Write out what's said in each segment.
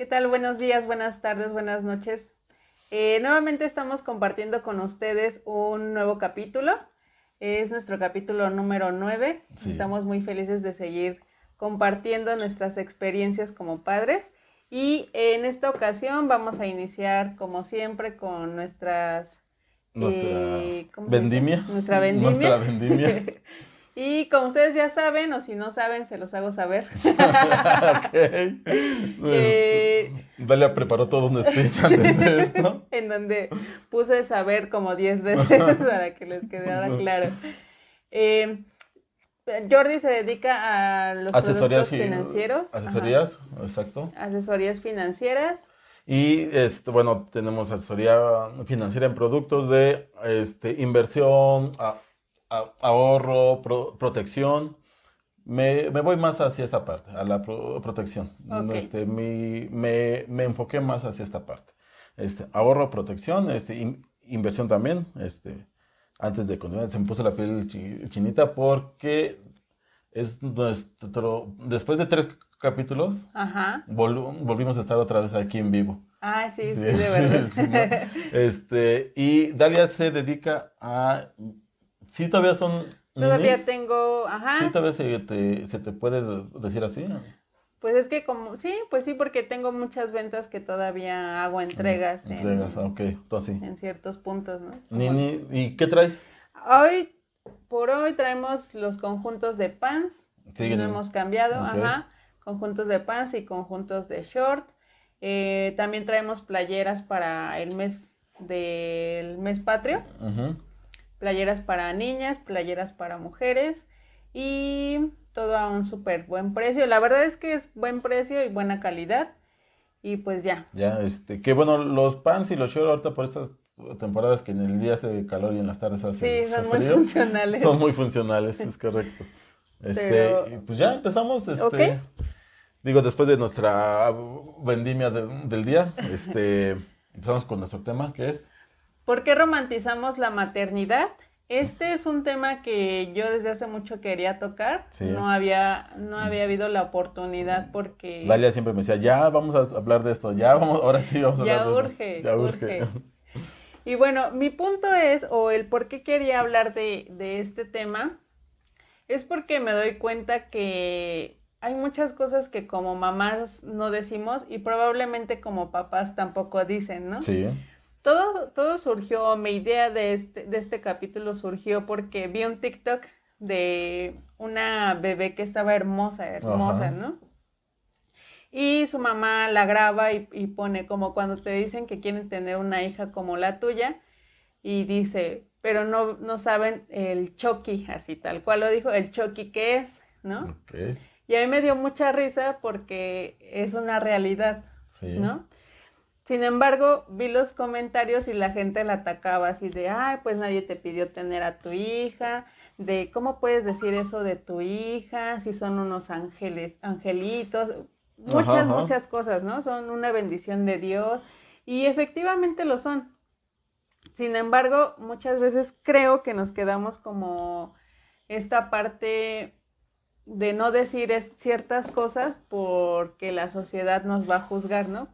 ¿Qué tal? Buenos días, buenas tardes, buenas noches. Eh, nuevamente estamos compartiendo con ustedes un nuevo capítulo. Es nuestro capítulo número 9. Estamos muy felices de seguir compartiendo nuestras experiencias como padres. Y en esta ocasión vamos a iniciar, como siempre, con nuestras... Nuestra eh, vendimia. Nuestra vendimia. Nuestra vendimia. Y como ustedes ya saben, o si no saben, se los hago saber. okay. eh, Dalia preparó todo un speech antes de esto. en donde puse saber como 10 veces para que les quedara claro. Eh, Jordi se dedica a los asesorías financieros. Asesorías, exacto. Asesorías financieras. Y este, bueno, tenemos asesoría financiera en productos de este, inversión, ahorro, protección. Me, voy más hacia esta parte, a la protección. Este, me, enfoqué más hacia esta parte. Este, ahorro, protección, este, inversión también. Este, antes de continuar, se me puso la piel chinita porque es nuestro. Después de tres capítulos, volvimos a estar otra vez aquí en vivo. Ah, sí, sí, de verdad. este, y Dalia se dedica a Sí, todavía son. Todavía tengo, ajá. Sí, todavía se te, se te puede decir así. Pues es que como, sí, pues sí, porque tengo muchas ventas que todavía hago entregas. entregas, ah, ok, tú así. En ciertos puntos, ¿no? Ni, ¿Y qué traes? Hoy, por hoy traemos los conjuntos de pants. Sí, no hemos cambiado, ajá. Conjuntos de pants y conjuntos de short. Eh, también traemos playeras para el mes del mes patrio. Ajá playeras para niñas, playeras para mujeres y todo a un súper buen precio. La verdad es que es buen precio y buena calidad. Y pues ya. Ya, este, que bueno, los pants y los shorts ahorita por estas temporadas que en el día hace calor y en las tardes hace Sí, son muy funcionales. Son muy funcionales, es correcto. Este, pues ya empezamos, este, digo, después de nuestra vendimia del día, este, empezamos con nuestro tema que es ¿Por qué romantizamos la maternidad? Este es un tema que yo desde hace mucho quería tocar. No había, no había habido la oportunidad porque. Valia siempre me decía, ya vamos a hablar de esto, ya vamos, ahora sí vamos a hablar de urge, esto. Ya urge. Y bueno, mi punto es, o el por qué quería hablar de, de este tema, es porque me doy cuenta que hay muchas cosas que como mamás no decimos y probablemente como papás tampoco dicen, ¿no? Sí. Todo, todo surgió, mi idea de este, de este capítulo surgió porque vi un TikTok de una bebé que estaba hermosa, hermosa, ¿no? Y su mamá la graba y, pone como cuando te dicen que quieren tener una hija como la tuya y dice, pero no, no saben el choqui, así tal cual lo dijo, el choqui que es, ¿no? Y a mí me dio mucha risa porque es una realidad, ¿no? Sin embargo, vi los comentarios y la gente la atacaba así de, ay, pues nadie te pidió tener a tu hija, de cómo puedes decir eso de tu hija, si son unos ángeles, angelitos, muchas, muchas cosas, ¿no? Son una bendición de Dios y efectivamente lo son. Sin embargo, muchas veces creo que nos quedamos como esta parte de no decir ciertas cosas porque la sociedad nos va a juzgar, ¿no?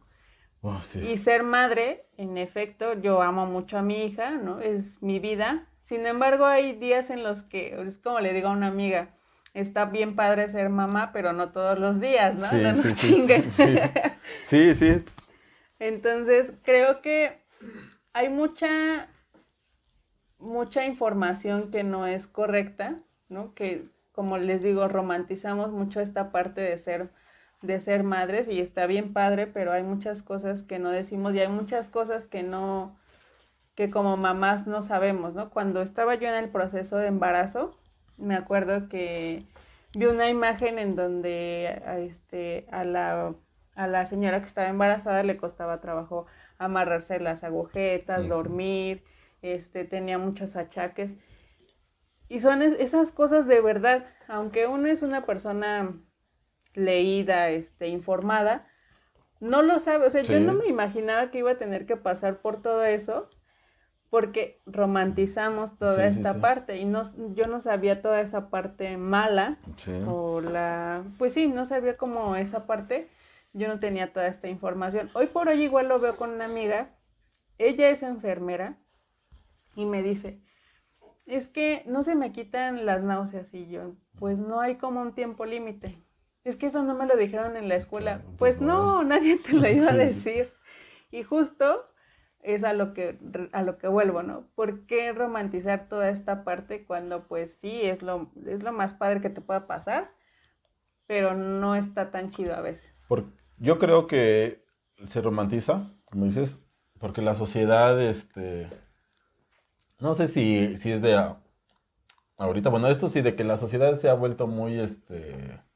Oh, y ser madre, en efecto, yo amo mucho a mi hija, ¿no? Es mi vida. Sin embargo, hay días en los que, es como le digo a una amiga, está bien padre ser mamá, pero no todos los días, ¿no? no sí, sí, sí, sí. Entonces, creo que hay mucha, mucha información que no es correcta, ¿no? Que, como les digo, romantizamos mucho esta parte de ser de ser madres y está bien padre, pero hay muchas cosas que no decimos y hay muchas cosas que no, que como mamás no sabemos, ¿no? Cuando estaba yo en el proceso de embarazo, me acuerdo que vi una imagen en donde a, este, a, la, a la señora que estaba embarazada le costaba trabajo amarrarse las agujetas, dormir, este, tenía muchos achaques. Y son esas cosas de verdad, aunque uno es una persona leída, este, informada, no lo sabe. O sea, yo no me imaginaba que iba a tener que pasar por todo eso porque romantizamos toda esta parte y no, yo no sabía toda esa parte mala o la, pues sí, no sabía como esa parte. yo no tenía toda esta información. Hoy por hoy igual lo veo con una amiga, ella es enfermera y me dice, es que no se me quitan las náuseas y yo, pues no hay como un tiempo límite. Es que eso no me lo dijeron en la escuela. pues no, nadie te lo iba a decir. Y justo es a lo que a lo que vuelvo, ¿no? ¿Por qué romantizar toda esta parte cuando pues sí es lo es lo más padre que te pueda pasar, pero no está tan chido a veces? yo creo que se romantiza, como dices, porque la sociedad este no sé si, si es de ahorita, bueno, esto sí de que la sociedad se ha vuelto muy este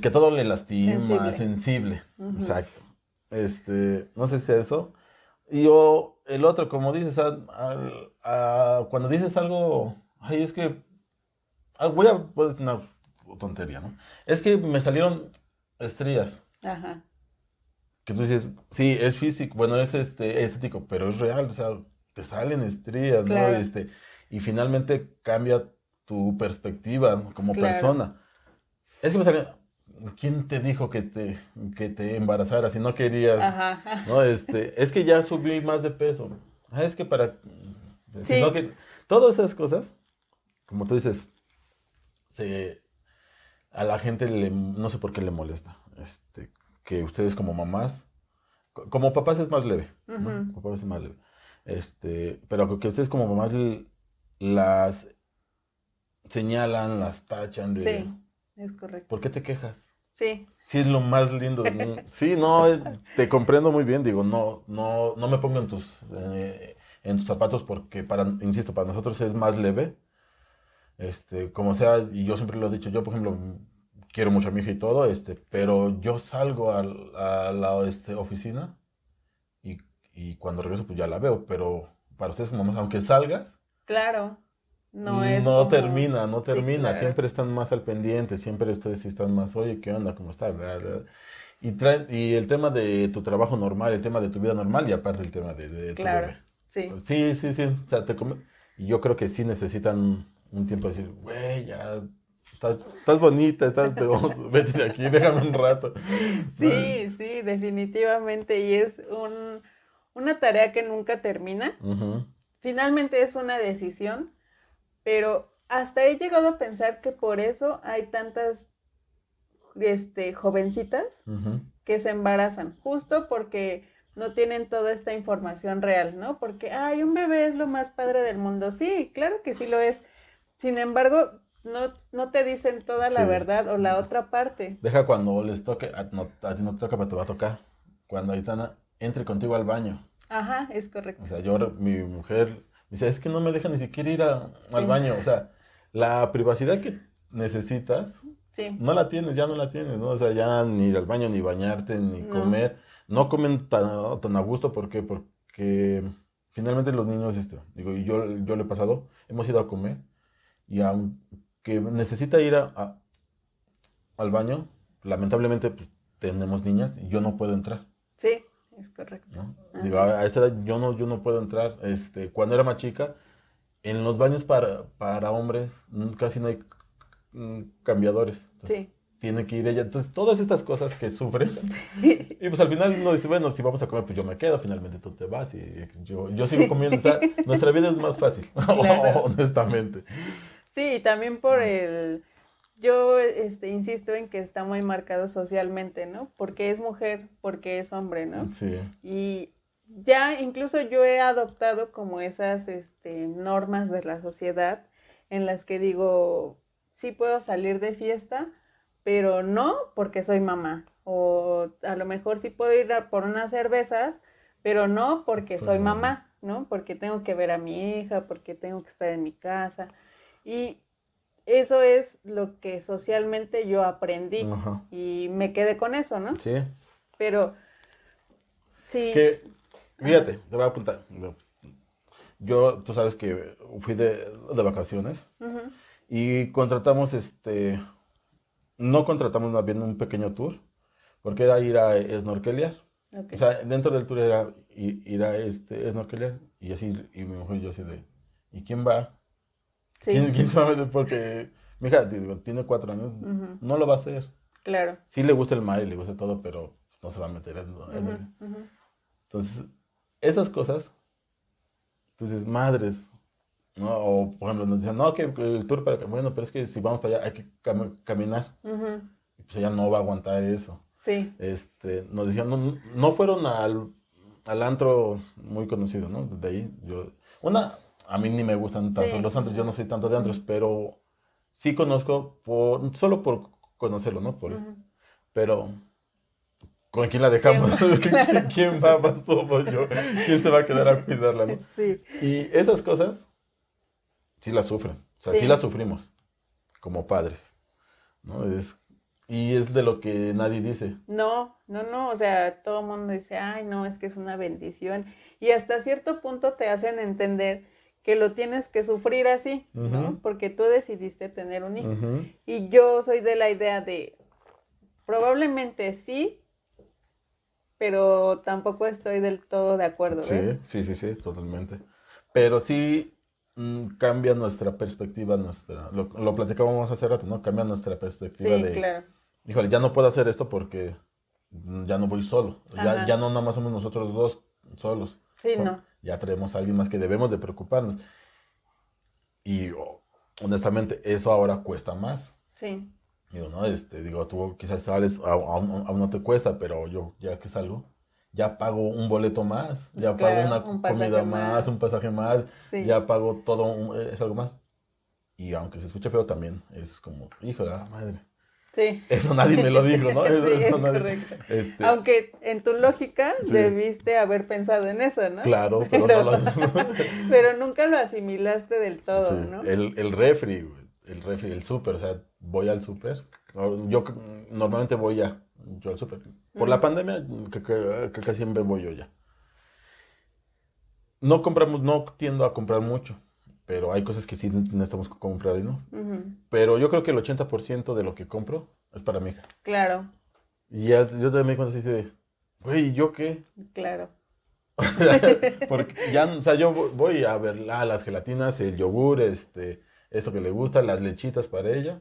que todo le lastima, sensible, exacto. Este, no sé si es eso. Y yo, el otro, como dices, cuando dices algo, ay, es que, ah, voy a, pues, una tontería, ¿no? Es que me salieron estrías. Ajá. Que tú dices, sí, es físico, bueno, es este, estético, pero es real, o sea, te salen estrías, ¿no? Este, y finalmente cambia tu perspectiva como persona. Es que me salieron, ¿quién te dijo que te, que te embarazaras si no querías? Ajá. ¿no? Este, es que ya subí más de peso. Ah, es que para... Sino que todas esas cosas, como tú dices, se, a la gente le, no sé por qué le molesta. Este, que ustedes como mamás, como papás es más leve, Como papás es más leve. Este, pero que ustedes como mamás las señalan, las tachan de... Sí, es correcto. ¿Por qué te quejas? Sí. Sí, es lo más lindo Sí, no, te comprendo muy bien, digo, no, no, no me pongo en tus, eh, en tus zapatos porque, para, insisto, para nosotros es más leve. Este, como sea, y yo siempre lo he dicho, yo, por ejemplo, quiero mucho a mi hija y todo, este, pero yo salgo a, a la este, oficina y, y, cuando regreso pues ya la veo, pero para ustedes como más, aunque salgas. Claro. No, es no termina, no termina, siempre están más al pendiente, siempre ustedes están más, oye, ¿qué onda? ¿Cómo está? Y, y el tema de tu trabajo normal, el tema de tu vida normal y aparte el tema de, tu claro, Sí. sí, sí, sí. O sea, te yo creo que sí necesitan un tiempo de decir, güey, ya estás, bonita, estás, vete de aquí, déjame un rato. Sí, sí, definitivamente. Y es un, una tarea que nunca termina. Finalmente es una decisión pero hasta he llegado a pensar que por eso hay tantas este, jovencitas que se embarazan, justo porque no tienen toda esta información real, ¿no? Porque, ay, un bebé es lo más padre del mundo. Sí, claro que sí lo es. Sin embargo, no, no te dicen toda la verdad o la otra parte. Deja cuando les toque, a, no, a ti no te toca, pero te va a tocar. Cuando Aitana entre contigo al baño. Ajá, es correcto. O sea, yo, mi mujer Dice, es que no me deja ni siquiera ir al baño. O sea, la privacidad que necesitas, no la tienes, ya no la tienes, ¿no? O sea, ya ni ir al baño, ni bañarte, ni comer. No comen tan, tan a gusto porque, porque finalmente los niños, este, digo, y yo, yo le he pasado, hemos ido a comer y aunque necesita ir a, al baño, lamentablemente pues, tenemos niñas y yo no puedo entrar. Sí. Es correcto. Digo, a esta edad yo no, yo no puedo entrar. Este, cuando era más chica, en los baños para, para hombres casi no hay cambiadores. sí. Tiene que ir ella. Entonces, todas estas cosas que sufre. y pues al final uno dice, bueno, si vamos a comer, pues yo me quedo. Finalmente tú te vas y yo, yo sigo comiendo. O sea, nuestra vida es más fácil, honestamente. Sí, y también por el yo este, insisto en que está muy marcado socialmente, ¿no? Porque es mujer, porque es hombre, ¿no? Sí. Y ya incluso yo he adoptado como esas este, normas de la sociedad en las que digo, sí puedo salir de fiesta, pero no porque soy mamá. O a lo mejor sí puedo ir por unas cervezas, pero no porque soy, mamá, ¿no? Porque tengo que ver a mi hija, porque tengo que estar en mi casa. Y eso es lo que socialmente yo aprendí y me quedé con eso, ¿no? Sí. Pero, sí. Que, fíjate, te voy a apuntar. Yo, tú sabes que fui de, vacaciones y contratamos este, no contratamos más bien un pequeño tour, porque era ir a snorkelear. O sea, dentro del tour era ir, a este, snorkelear y así, y mi mujer y yo así de, ¿y quién va? ¿Quién, sabe? Porque mi hija tiene cuatro años, no lo va a hacer. Claro. Sí le gusta el mar y le gusta todo, pero no se va a meter en... Entonces, esas cosas, entonces, madres, ¿no? O, por ejemplo, nos decían, no, que el tour para... Bueno, pero es que si vamos para allá hay que caminar. Y pues ella no va a aguantar eso. Sí. Este, nos decían, no, no fueron al, al, antro muy conocido, ¿no? De ahí, yo... Una, a mí ni me gustan tanto los antros, yo no soy tanto de antros, pero sí conozco, por, solo por conocerlo, ¿no? Por, Pero, ¿con quién la dejamos? ¿Quién va más tú yo? ¿Quién se va a quedar a cuidarla, no? Sí. Y esas cosas sí las sufren, o sea, sí, las sufrimos como padres, ¿no? Es, y es de lo que nadie dice. No, no, no, o sea, todo el mundo dice, ay, no, es que es una bendición. Y hasta cierto punto te hacen entender que lo tienes que sufrir así, ¿no? Porque tú decidiste tener un hijo. Y yo soy de la idea de, probablemente sí, pero tampoco estoy del todo de acuerdo. Sí, sí, sí, sí, totalmente. Pero sí mm, cambia nuestra perspectiva, nuestra, lo, lo, platicábamos hace rato, ¿no? Cambia nuestra perspectiva sí, de, claro. híjole, ya no puedo hacer esto porque ya no voy solo, ya, ya, no nada más somos nosotros dos solos. Sí, no. Ya traemos a alguien más que debemos de preocuparnos. Y oh, honestamente, eso ahora cuesta más. Sí. Digo, ¿no? Este, digo, tú quizás sales, aún, no te cuesta, pero yo ya que salgo, ya pago un boleto más, ya pago una comida más, un pasaje más, ya pago todo, es algo más. Y aunque se escuche feo también, es como, hijo de la madre. Sí. Eso nadie me lo dijo, ¿no? sí, es correcto. Este Aunque en tu lógica debiste haber pensado en eso, ¿no? Claro, pero, no lo... pero nunca lo asimilaste del todo, ¿no? El, el refri, el refri, el súper, o sea, voy al súper. Yo normalmente voy ya, yo al súper. Por la pandemia, que, casi siempre voy yo ya. No compramos, no tiendo a comprar mucho pero hay cosas que sí necesitamos comprar, ¿no? Pero yo creo que el 80% de lo que compro es para mi hija. Claro. Y ya, yo también me cuando así de, güey, ¿yo qué? Claro. Porque ya, o sea, yo voy a ver las gelatinas, el yogur, este, esto que le gusta, las lechitas para ella.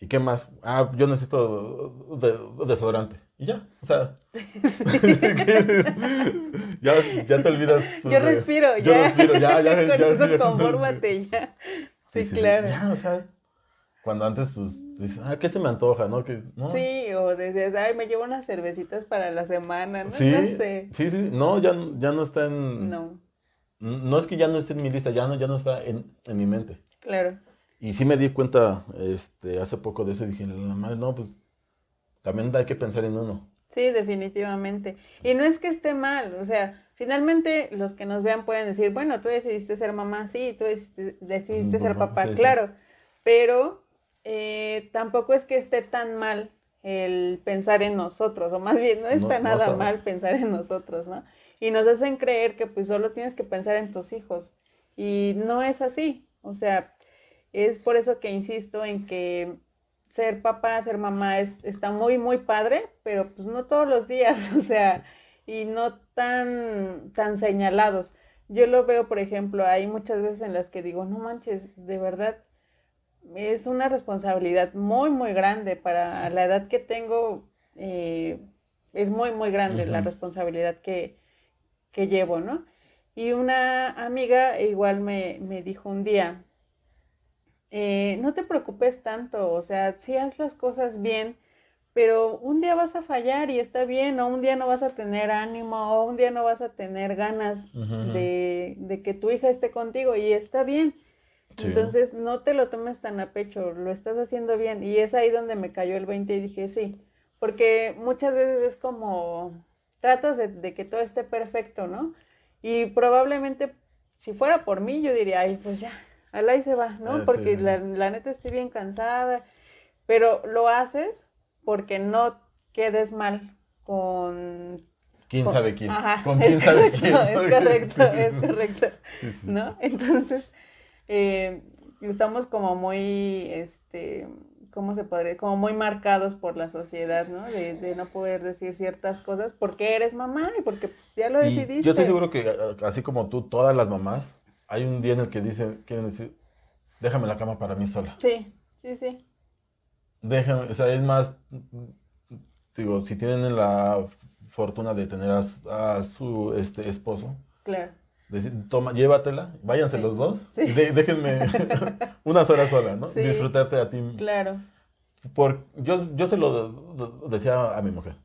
¿Y qué más? Ah, yo necesito desodorante. Y ya, o sea. ya, ya te olvidas. Yo respiro, yo ya. respiro, ya, ya. Con ya, eso confórmate, ya. Sí, claro. Ya, o sea. Cuando antes, pues, dices, ah, ¿qué se me antoja, no? Que, ¿no? Sí, o decías, ay, me llevo unas cervecitas para la semana, ¿no? Sí, no sé. Sí, sí, no, ya, ya no está en... No. No es que ya no esté en mi lista, ya no, ya no está en, en mi mente. Claro. Y sí me di cuenta este, hace poco de eso y dije, la madre, no, pues también hay que pensar en uno. Sí, definitivamente. Y no es que esté mal, o sea, finalmente los que nos vean pueden decir, bueno, tú decidiste ser mamá, sí, tú decidiste, ser papá, claro, pero eh, tampoco es que esté tan mal el pensar en nosotros, o más bien no está nada mal pensar en nosotros, ¿no? Y nos hacen creer que pues solo tienes que pensar en tus hijos. Y no es así. O sea, es por eso que insisto en que ser papá, ser mamá es, está muy, muy padre, pero pues no todos los días, o sea, y no tan, tan señalados. Yo lo veo, por ejemplo, hay muchas veces en las que digo, no manches, de verdad, es una responsabilidad muy, muy grande para la edad que tengo, eh, es muy, muy grande la responsabilidad que, que llevo, ¿no? Y una amiga igual me, me dijo un día, eh, no te preocupes tanto, o sea, sí haz las cosas bien, pero un día vas a fallar y está bien, o un día no vas a tener ánimo, o un día no vas a tener ganas de, de, que tu hija esté contigo y está bien. Entonces, no te lo tomes tan a pecho, lo estás haciendo bien. Y es ahí donde me cayó el 20 y dije, sí, porque muchas veces es como, tratas de, de que todo esté perfecto, ¿no? Y probablemente, si fuera por mí, yo diría, ay, pues ya, al y se va, ¿no? Ah, porque La, neta estoy bien cansada, pero lo haces porque no quedes mal con... ¿Quién sabe quién? Ajá, ¿Con quién sabe quién? Es correcto, es correcto, ¿no? Entonces, eh, estamos como muy, este, ¿cómo se podría? Como muy marcados por la sociedad, ¿no? De, de, no poder decir ciertas cosas porque eres mamá y porque ya lo decidiste. yo estoy seguro que así como tú, todas las mamás hay un día en el que dicen, quieren decir, déjame la cama para mí sola. Sí, sí, sí. déjenme, o sea, es más, digo, si tienen la fortuna de tener a, su este, esposo, claro. Decir, toma, llévatela, váyanse los dos y déjenme unas horas sola, ¿no? Disfrutarte a ti. Claro. Por, yo, yo se lo decía a mi mujer.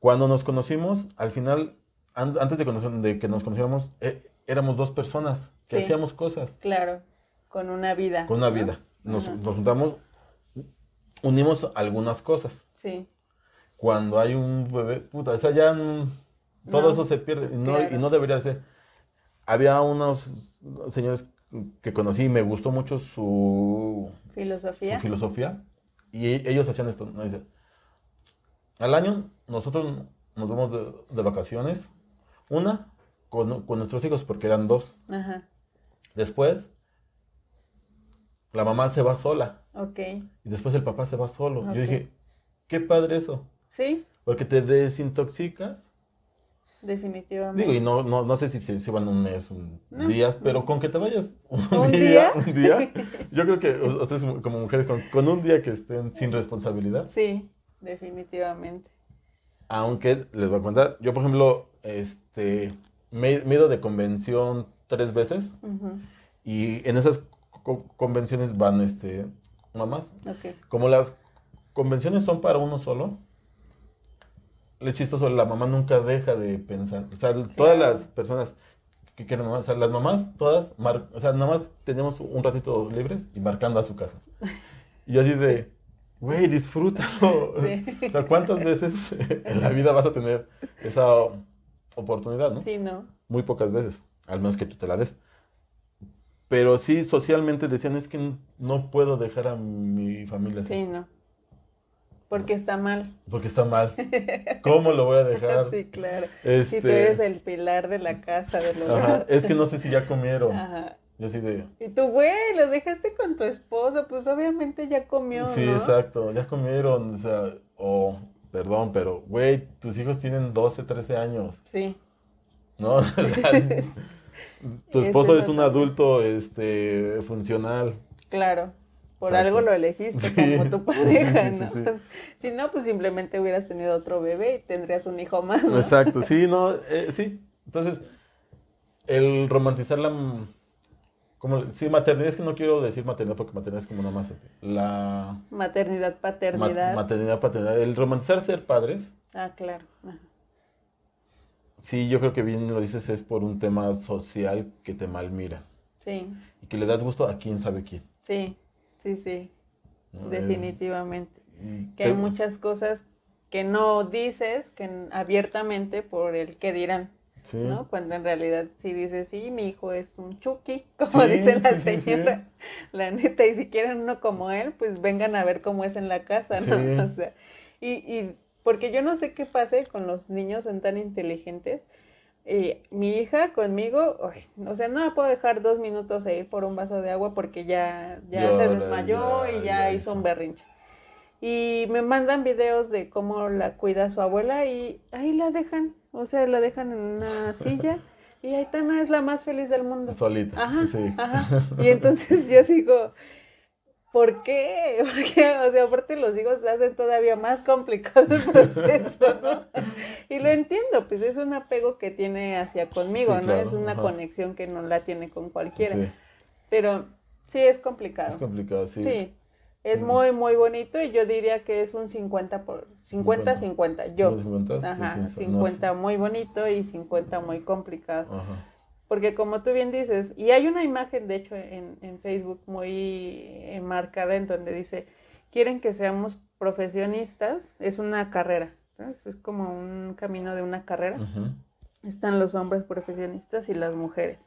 Cuando nos conocimos, al final, antes de, de, que nos conociéramos, eh, éramos dos personas que hacíamos cosas. Claro, con una vida. Con una vida. Nos, nos, juntamos, unimos algunas cosas. Sí. Cuando hay un bebé, puta, o sea, ya todo eso se pierde y no, y no debería ser. Había unos señores que conocí y me gustó mucho su filosofía. Su filosofía y ellos hacían esto. ¿no? Dice, al año nosotros nos vamos de, vacaciones, una con, nuestros hijos porque eran dos. Ajá. Después, la mamá se va sola. Ok. Y después el papá se va solo. Yo dije, qué padre eso. Sí. Porque te desintoxicas. Definitivamente. Digo, y no, no, no sé si se, van un mes, un días, pero con que te vayas un, día, un día, yo creo que ustedes como mujeres, con, un día que estén sin responsabilidad. Sí, definitivamente. Aunque les voy a contar, yo por ejemplo, este, me, he ido de convención tres veces y en esas convenciones van este, mamás. Okay. Como las convenciones son para uno solo, le chistoso, la mamá nunca deja de pensar. O sea, todas las personas que quieren o sea, las mamás, todas, o sea, nada más tenemos un ratito libres y marcando a su casa. Y así de, güey, disfrútalo. O sea, ¿cuántas veces en la vida vas a tener esa oportunidad, no? Sí, no. Muy pocas veces, al menos que tú te la des. Pero sí, socialmente decían, es que no puedo dejar a mi familia así. Sí, no. Porque está mal. Porque está mal. ¿Cómo lo voy a dejar? sí, claro. Si tú eres el pilar de la casa, del hogar. Es que no sé si ya comieron. Ajá. Yo así de... Y tú, güey, lo dejaste con tu esposo, pues obviamente ya comió, Sí, exacto, ya comieron, o sea, o, perdón, pero, güey, tus hijos tienen 12, 13 años. Sí. ¿No? tu esposo es un adulto, este, funcional. Claro. Por algo lo elegiste como tu pareja, ¿no? si no, pues simplemente hubieras tenido otro bebé y tendrías un hijo más. Exacto, sí, no, eh, sí. Entonces, el romantizar la... Como, sí, maternidad, es que no quiero decir maternidad porque maternidad es como nada más la... Maternidad, paternidad. maternidad, paternidad. El romantizar ser padres. Ah, claro. Sí, yo creo que bien lo dices, es por un tema social que te malmira. Sí. Y que le das gusto a quién sabe quién. Sí. Sí, sí, definitivamente. que hay muchas cosas que no dices que abiertamente por el que dirán. ¿No? Cuando en realidad sí dices, sí, mi hijo es un chucky, como dice la señora, la neta, y si quieren uno como él, pues vengan a ver cómo es en la casa, ¿no? O sea, y, y porque yo no sé qué pase con los niños, son tan inteligentes, mi hija conmigo, o sea, no la puedo dejar dos minutos ahí por un vaso de agua porque ya, ya se desmayó y ya, hizo un berrinche. Y me mandan videos de cómo la cuida su abuela y ahí la dejan, o sea, la dejan en una silla y Aitana es la más feliz del mundo. Solita. Ajá, sí. ajá. Y entonces yo digo, ¿Por qué? Porque, o sea, aparte los hijos hacen todavía más complicado el proceso, ¿no? Y lo entiendo, pues es un apego que tiene hacia conmigo, ¿no? es una conexión que no la tiene con cualquiera. Pero sí es complicado. Es complicado, sí. Sí. Es muy, muy bonito y yo diría que es un 50 por 50 50, yo. 50, Ajá, 50 muy bonito y 50 muy complicado. Ajá. Porque como tú bien dices, y hay una imagen de hecho en, en Facebook muy enmarcada en donde dice, quieren que seamos profesionistas, es una carrera, es como un camino de una carrera. Están los hombres profesionistas y las mujeres.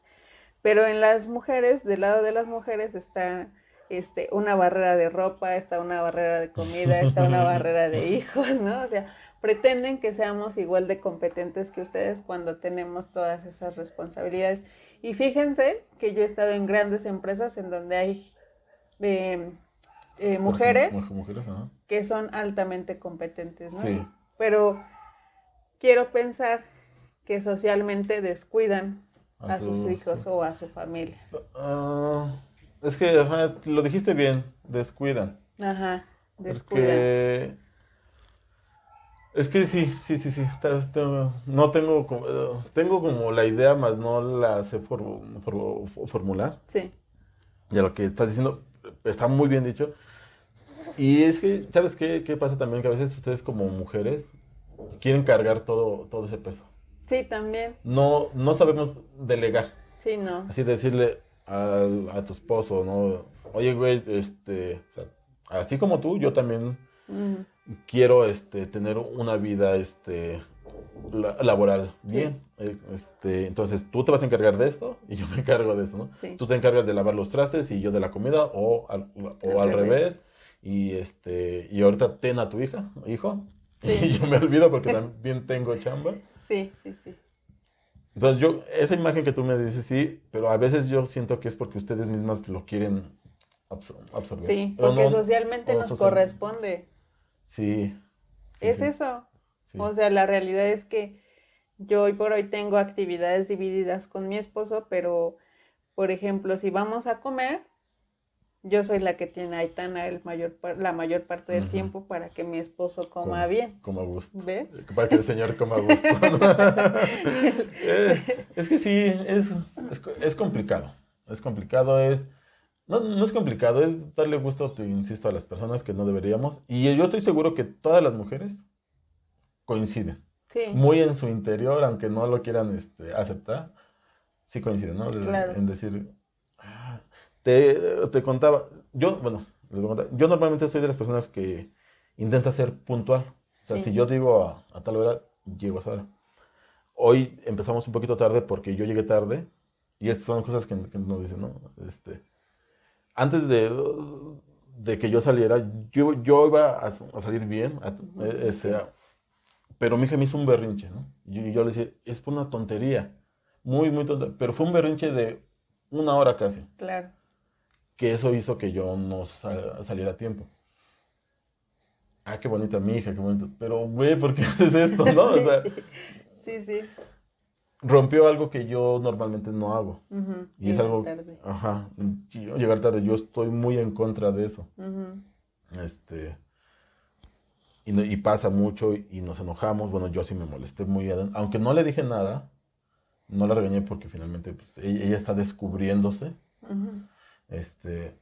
Pero en las mujeres, del lado de las mujeres está este, una barrera de ropa, está una barrera de comida, está una barrera de hijos, ¿no? O sea, pretenden que seamos igual de competentes que ustedes cuando tenemos todas esas responsabilidades. Y fíjense que yo he estado en grandes empresas en donde hay eh, eh, mujeres, que son altamente competentes, ¿no? Pero quiero pensar que socialmente descuidan a, sus, hijos o a su familia. Ah, es que lo dijiste bien, descuidan. Ajá, descuida. Porque... Es que sí, sí, sí, sí. no tengo como, tengo como la idea, más no la sé for- for- formular. Sí, Ya lo que estás diciendo está muy bien dicho. Y es que, ¿sabes qué, qué pasa también? Que a veces ustedes como mujeres quieren cargar todo, todo ese peso. sí, también. No, no sabemos delegar. Sí, no. Así decirle al- a tu esposo, ¿no? Oye, güey, este, o sea, así como tú, yo también Ujú. quiero este, tener una vida este, la- laboral bien. Eh, Este, entonces, tú te vas a encargar de esto y yo me encargo de esto, ¿no? Sí. Tú te encargas de lavar los trastes y yo de la comida o al, o Al al revés. revés. Y, este, y ahorita ten a tu hija, hijo. Sí. Y yo me olvido porque también tengo chamba. Sí, sí, sí. Entonces yo, esa imagen que tú me dices, sí, pero a veces yo siento que es porque ustedes mismas lo quieren absor- absorber. Sí, porque no- socialmente nos social- corresponde. Sí. sí, es sí, eso. sí. O sea, la realidad es que yo hoy por hoy tengo actividades divididas con mi esposo, pero, por ejemplo, si vamos a comer, yo soy la que tiene a Aitana el mayor, la mayor parte del tiempo para que mi esposo coma Como- bien. Como a gusto. ¿Ves? Para que el señor coma a gusto. Eh, es que sí, es, es, co- es complicado. Es complicado, es... No, no es complicado, es darle gusto, te insisto, a las personas que no deberíamos. Y yo estoy seguro que todas las mujeres coinciden. Sí, Muy en su interior, aunque no lo quieran este, aceptar, sí coinciden, ¿no? Claro. En decir... Te, te contaba, yo, bueno, les voy a contar, yo normalmente soy de las personas que intenta ser puntual. O sea, Sí. si yo digo a, a tal hora, llego a esa hora. Hoy empezamos un poquito tarde porque yo llegué tarde y estas son cosas que, que nos dicen, ¿no? Este, antes de, de que yo saliera, yo, yo iba a, a salir bien, a- eh, este, pero mi hija me hizo un berrinche, ¿no? Y yo, y yo le decía, es por una tontería, muy, muy tonta, pero fue un berrinche de una hora casi, claro. Que eso hizo que yo no sal- saliera a tiempo. Ah, qué bonita mi hija, qué bonita. Pero, güey, ¿por qué haces esto, no? O sea, Sí, sí. rompió algo que yo normalmente no hago. Ujú, Y es llegar algo, tarde. ajá, y llegar tarde, yo estoy muy en contra de eso. Ujú, Este, y, no- y pasa mucho y nos enojamos. Bueno, yo sí me molesté muy. Aunque no le dije nada, no la regañé porque finalmente pues, ella, ella está descubriéndose. ujú. Este,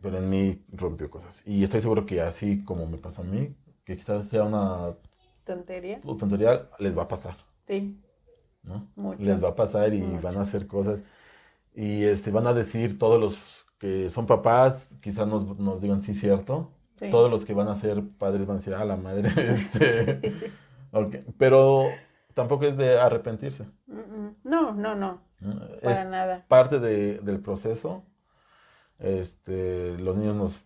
pero en mí rompió cosas. Y estoy seguro que así como me pasa a mí, que quizás sea una ¿Tontería? tontería, les va a pasar. Sí, ¿no? Mucho. Les va a pasar y Mucho. van a hacer cosas. Y este, van a decir todos los que son papás, quizás nos, nos digan sí, cierto. sí. Todos los que van a ser padres van a decir, ah, la madre. Este, ok. Pero tampoco es de arrepentirse. Mm, mm. No, no, no, ¿no? para Es nada. parte de- del proceso. Este, los niños nos...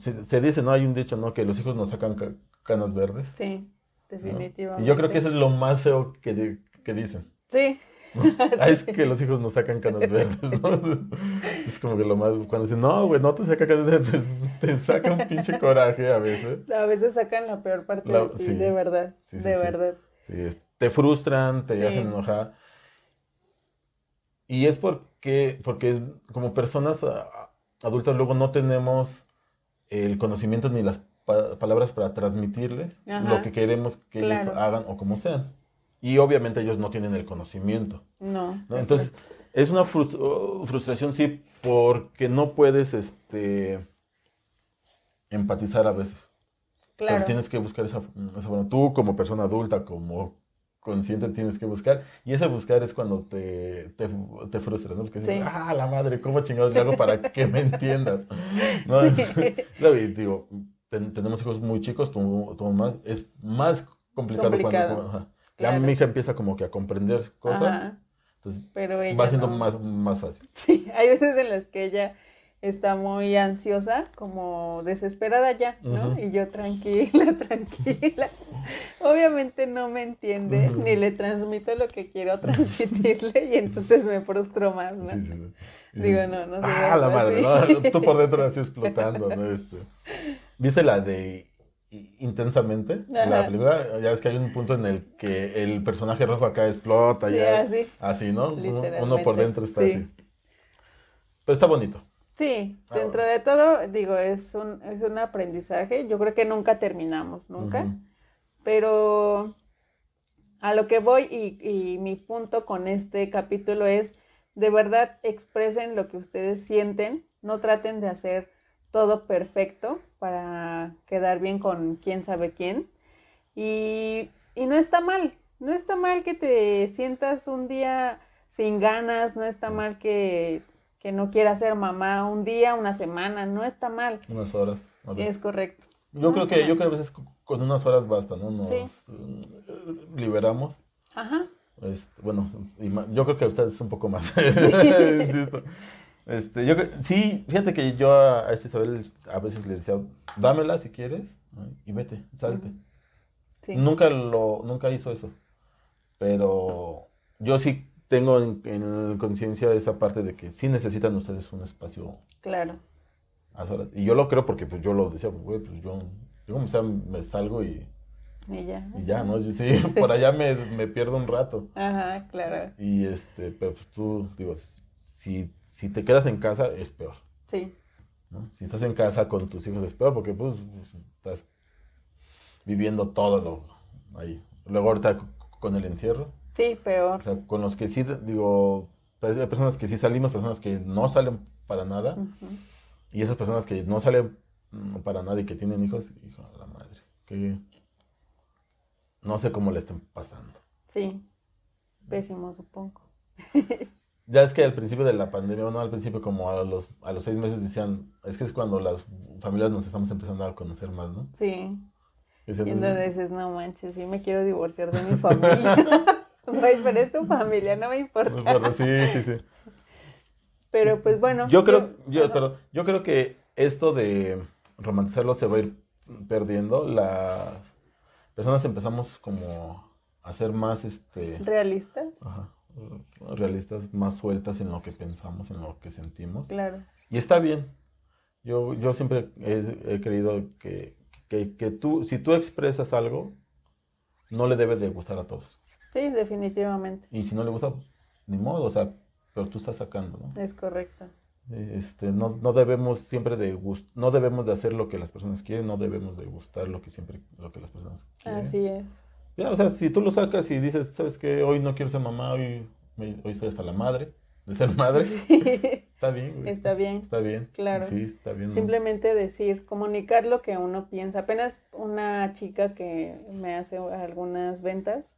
Se, se dice, ¿no? Hay un dicho, ¿no? Que los hijos nos sacan ca- canas verdes. Sí, ¿no? definitivamente. Y yo creo que eso es lo más feo que, di- que dicen. Sí, Ah, es que los hijos nos sacan canas verdes, ¿no? Es como que lo más... Cuando dicen, no, güey, no te saca canas verdes, te saca un pinche coraje a veces. a veces sacan la peor parte La- de ti, sí. de verdad, Sí, de verdad. Sí, es- te frustran, te hacen enojar. Y es porque, porque como personas a- adultas luego no tenemos el conocimiento ni las pa- palabras para transmitirles Ajá. lo que queremos que ellos Claro. hagan o como sean. Y obviamente ellos no tienen el conocimiento. No. ¿no? Entonces, es una frus- oh, frustración, sí, porque no puedes este, empatizar a veces. Pero claro. tienes que buscar esa, esa forma. Tú como persona adulta, como consciente, tienes que buscar. Y ese buscar es cuando te, te, te frustra, ¿no? Porque dices, Sí. ah, la madre, ¿cómo chingados le hago para que me entiendas? ¿No? Sí. Claro, y digo, ten- tenemos hijos muy chicos, tú, tú más, es más complicado, Complicado, cuando... ajá. Ya claro. mi hija empieza como que a comprender cosas, Ajá, entonces pero ella va siendo no. más, más fácil. Sí, hay veces en las que ella está muy ansiosa, como desesperada ya, ¿no? Y yo tranquila, tranquila. Obviamente no me entiende, ni le transmito lo que quiero transmitirle y entonces me frustro más, ¿no? Sí, sí, sí. Digo, no, no se Ah, la madre. ¿no? Tú por dentro así explotando, ¿no? Este, ¿Viste la de Intensamente? La película, ya ves que hay un punto en el que el personaje rojo acá explota, Sí, ya, así. así, ¿no? Uno, uno por dentro está sí. así. Pero está bonito. Sí, Ah, dentro de todo, digo, es un, es un aprendizaje. Yo creo que nunca terminamos, nunca. Pero a lo que voy y, y mi punto con este capítulo es, de verdad, expresen lo que ustedes sienten, no traten de hacer todo perfecto para quedar bien con quién sabe quién. Y, y no está mal, no está mal que te sientas un día sin ganas, no está mal que, que no quieras ser mamá un día, una semana, no está mal, Unas horas. es correcto. Yo no creo que, mal. yo creo que a veces con- unas horas basta, ¿no? Nos Sí. eh, liberamos. Ajá, Este, bueno, yo creo que a ustedes un poco más. Insisto. Este, yo sí, fíjate que yo a, a esta Isabel a veces le decía, dámela si quieres y vete, salte. sí. Nunca lo, nunca hizo eso. Pero yo sí tengo en, en conciencia esa parte de que sí necesitan ustedes un espacio Claro, a. Y yo lo creo porque pues yo lo decía, pues, güey, pues yo, yo como sea me salgo y, y ya. y ya, ¿no? Sí, por allá me, me pierdo un rato. Ajá, claro, Y este, pero pues tú, digo, si, si te quedas en casa es peor, sí, ¿no? Si estás en casa con tus hijos es peor porque pues, pues, estás viviendo todo lo ahí. Luego ahorita con el encierro, sí, o peor. sea, con los que sí, digo, hay personas que sí salimos, personas que no salen para nada, y esas personas que no salen mm, para nada y que tienen hijos, hijo de la madre, que no sé cómo le estén pasando. Sí, pésimo supongo. Ya es que al principio de la pandemia, bueno, al principio como a los, a los seis meses decían, es que es cuando las familias nos estamos empezando a conocer más, ¿no? Sí, y entonces dices, no manches, sí me quiero divorciar de mi familia. Güey, pero es tu familia, no me importa. "Pues, bueno, sí, sí, sí. Pero pues bueno. Yo creo, yo, perdón, yo creo que esto de romantizarlo se va a ir perdiendo. Las personas empezamos como a ser más, este, ¿Realistas? ajá, realistas, más sueltas en lo que pensamos, en lo que sentimos. Claro. Y está bien. Yo, yo siempre he, he creído que, que, que tú, si tú expresas algo, no le debe de gustar a todos. Sí, definitivamente. Y si no le gusta, ni modo, o sea, pero tú estás sacando, ¿no? Es correcto. Este, no, no debemos siempre de gust- no debemos de hacer lo que las personas quieren, no debemos de gustar lo que siempre, lo que las personas quieren. Así es. Ya, o sea, si tú lo sacas y dices, ¿sabes qué? Hoy no quiero ser mamá, hoy, me- hoy estoy hasta la madre de ser madre, está bien, güey. Está bien. Está bien. Claro. Sí, está bien. ¿no? Simplemente decir, comunicar lo que uno piensa. Apenas una chica que me hace algunas ventas,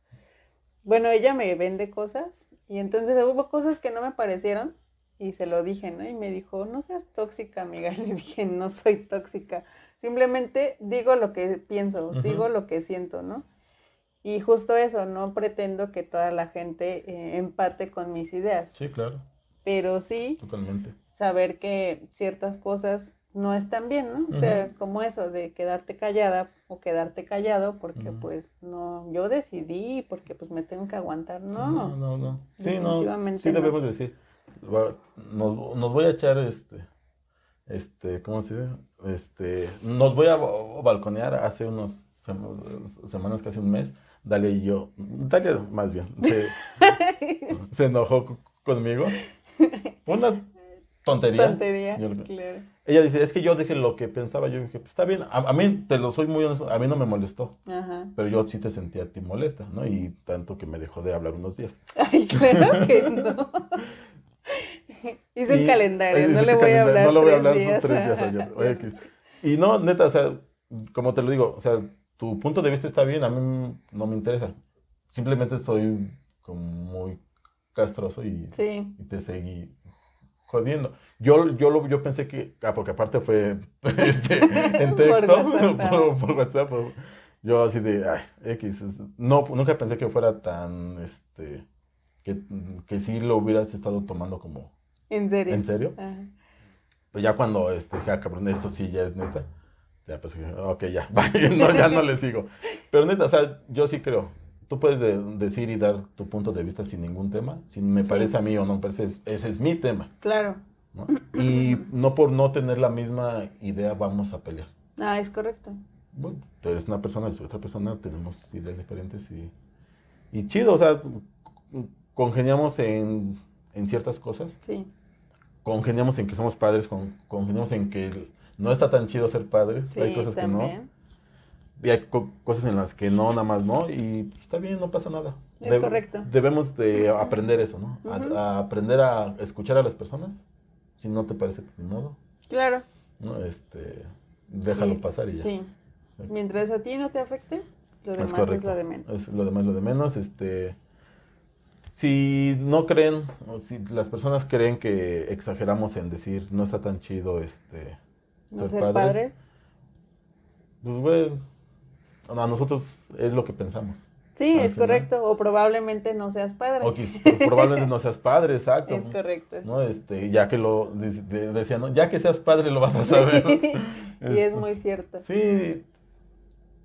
bueno, ella me vende cosas y entonces hubo cosas que no me parecieron y se lo dije, ¿no? Y me dijo, no seas tóxica, amiga. Le dije, no soy tóxica. Simplemente digo lo que pienso, digo lo que siento, ¿no? Y justo eso, no pretendo que toda la gente eh, empate con mis ideas, Sí, claro, pero sí totalmente. saber que ciertas cosas no están bien, ¿no? O sea, como eso de quedarte callada o quedarte callado porque pues no, yo decidí porque pues me tengo que aguantar, no. no, no, no. Sí, no, sí no. debemos decir. Nos, nos voy a echar este, este, ¿cómo se dice? Este, nos voy a ba- balconear hace unos sem- semanas, casi un mes. Dalia y yo, Dalia más bien, se, se enojó conmigo. Una tontería. Tontería, Yo claro. Ella dice, es que yo dije lo que pensaba. Yo dije, pues está bien. A, a mí, te lo soy muy honesto, a mí no me molestó. Ajá. Pero yo sí te sentía a ti molesta, ¿no? Y tanto que me dejó de hablar unos días. Ay, claro que no. Hice Y- calendario, no le voy a hablar no le voy a hablar días. tres días ayer. Oye, que- Y no, neta, o sea, como te lo digo, o sea, tu punto de vista está bien, a mí no me interesa. Simplemente soy como muy castroso y, Sí, y te seguí jodiendo. Yo, yo, lo, yo pensé que, ah, porque aparte fue este, en Por texto, WhatsApp, por, por WhatsApp, por- yo así de, ay, X, no, nunca pensé que fuera tan, este, que, que sí lo hubieras estado tomando como, en serio. ¿en serio? Ajá. Pero ya cuando, este, dije, ah, cabrón, esto sí ya es neta, ya pues, dije, ok, ya, no, ya no le sigo. Pero neta, o sea, yo sí creo, tú puedes de- decir y dar tu punto de vista sin ningún tema, si me Sí. parece a mí o no me parece, es- ese es mi tema, Claro. ¿no? Y no por no tener la misma idea vamos a pelear. Ah, es correcto. Bueno, tú eres una persona, yo soy otra persona, tenemos ideas diferentes y, y chido, o sea, congeniamos en, en ciertas cosas, Sí. congeniamos en que somos padres, con, congeniamos en que no está tan chido ser padre. hay cosas que no. Y hay cosas en las que no, nada más no. Y está bien, no pasa nada. Es correcto. Debemos de aprender eso, ¿no? a, aprender a escuchar a las personas. Si no te parece ni modo. Claro. ¿no? Este, déjalo pasar y ya. Sí. Mientras a ti no te afecte, lo demás es, lo de menos. Es lo demás lo de menos. Este, si no creen, o si las personas creen que exageramos en decir no está tan chido este no ser, padre, pues bueno, a nosotros es lo que pensamos. Sí, es correcto. O probablemente no seas padre. O probablemente no seas padre, exacto. Es correcto. ¿no? Este, ya que lo decían, ya que seas padre lo vas a saber. y es muy cierto. Sí.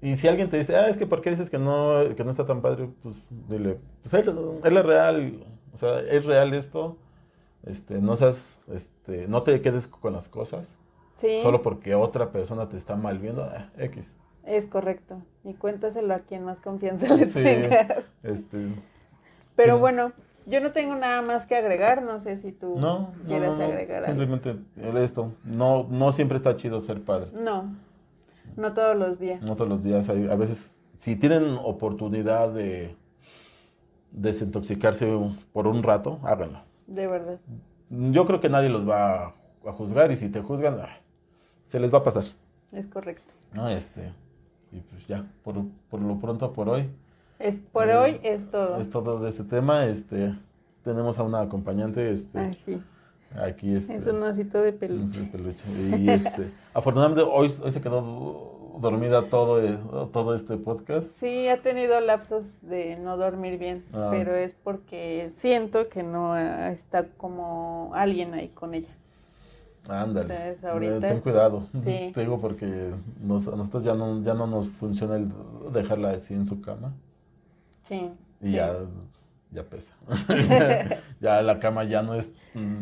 Y si alguien te dice, ah, es que ¿por qué dices que no, que no está tan padre? Pues dile, pues es, es real. O sea, es real esto. Este, no seas, este, no te quedes con las cosas. Sí. Solo porque otra persona te está mal viendo, ah, X. Es correcto. Y cuéntaselo a quien más confianza le tenga. Este, Pero bueno, yo no tengo nada más que agregar. No sé si tú quieres agregar Simplemente esto. No, no siempre está chido ser padre. No. No todos los días. No todos los días. a veces, si tienen oportunidad de desintoxicarse por un rato, háganlo. De verdad. Yo creo que nadie los va a, juzgar y si te juzgan, se les va a pasar. Es correcto. No, este. Y pues ya, por, por lo pronto por hoy. Es, por eh, hoy es todo. Es todo de este tema. Este, tenemos a una acompañante. Este, Ay, sí. Aquí este, es un osito de peluche. Y este, afortunadamente hoy, hoy se quedó dormida todo, eh, todo este podcast. Sí, ha tenido lapsos de no dormir bien, ah. pero es porque siento que no está como alguien ahí con ella. Ándale. Ten cuidado. Te digo porque a nosotros ya no, ya no nos funciona el dejarla así en su cama. Sí. Y ya, ya pesa. ya la cama ya no es,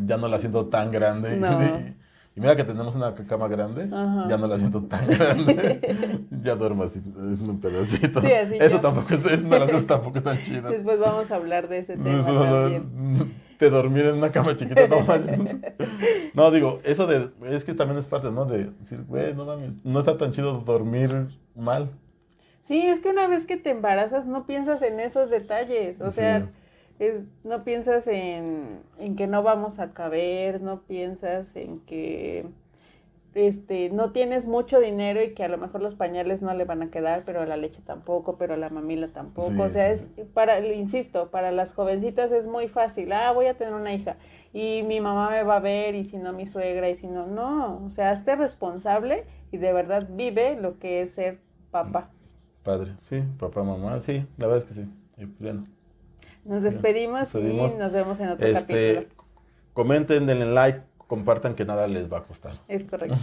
ya no la siento tan grande. Y mira que tenemos una cama grande, ya no la siento tan grande. ya duermo así en un pedacito. Sí, así Eso tampoco es, es una de las cosas tampoco están chidas. Después vamos a hablar de ese tema también de dormir en una cama chiquita, no No, digo, eso de, es que también es parte, ¿no? De decir, güey, no mames, no está tan chido dormir mal. Sí, es que una vez que te embarazas no piensas en esos detalles, o sea, es, no piensas en, en que no vamos a caber, no piensas en que este, no tienes mucho dinero y que a lo mejor los pañales no le van a quedar, pero la leche tampoco, pero la mamila tampoco. o sea, es para, insisto, para las jovencitas es muy fácil. Ah, voy a tener una hija y mi mamá me va a ver y si no mi suegra y si no, no. O sea, hazte responsable y de verdad vive lo que es ser papá. Padre, sí, papá, mamá, sí, la verdad es que sí. Nos despedimos, y nos vemos en otro este, capítulo. Comenten, denle like compartan que nada les va a costar. Es correcto.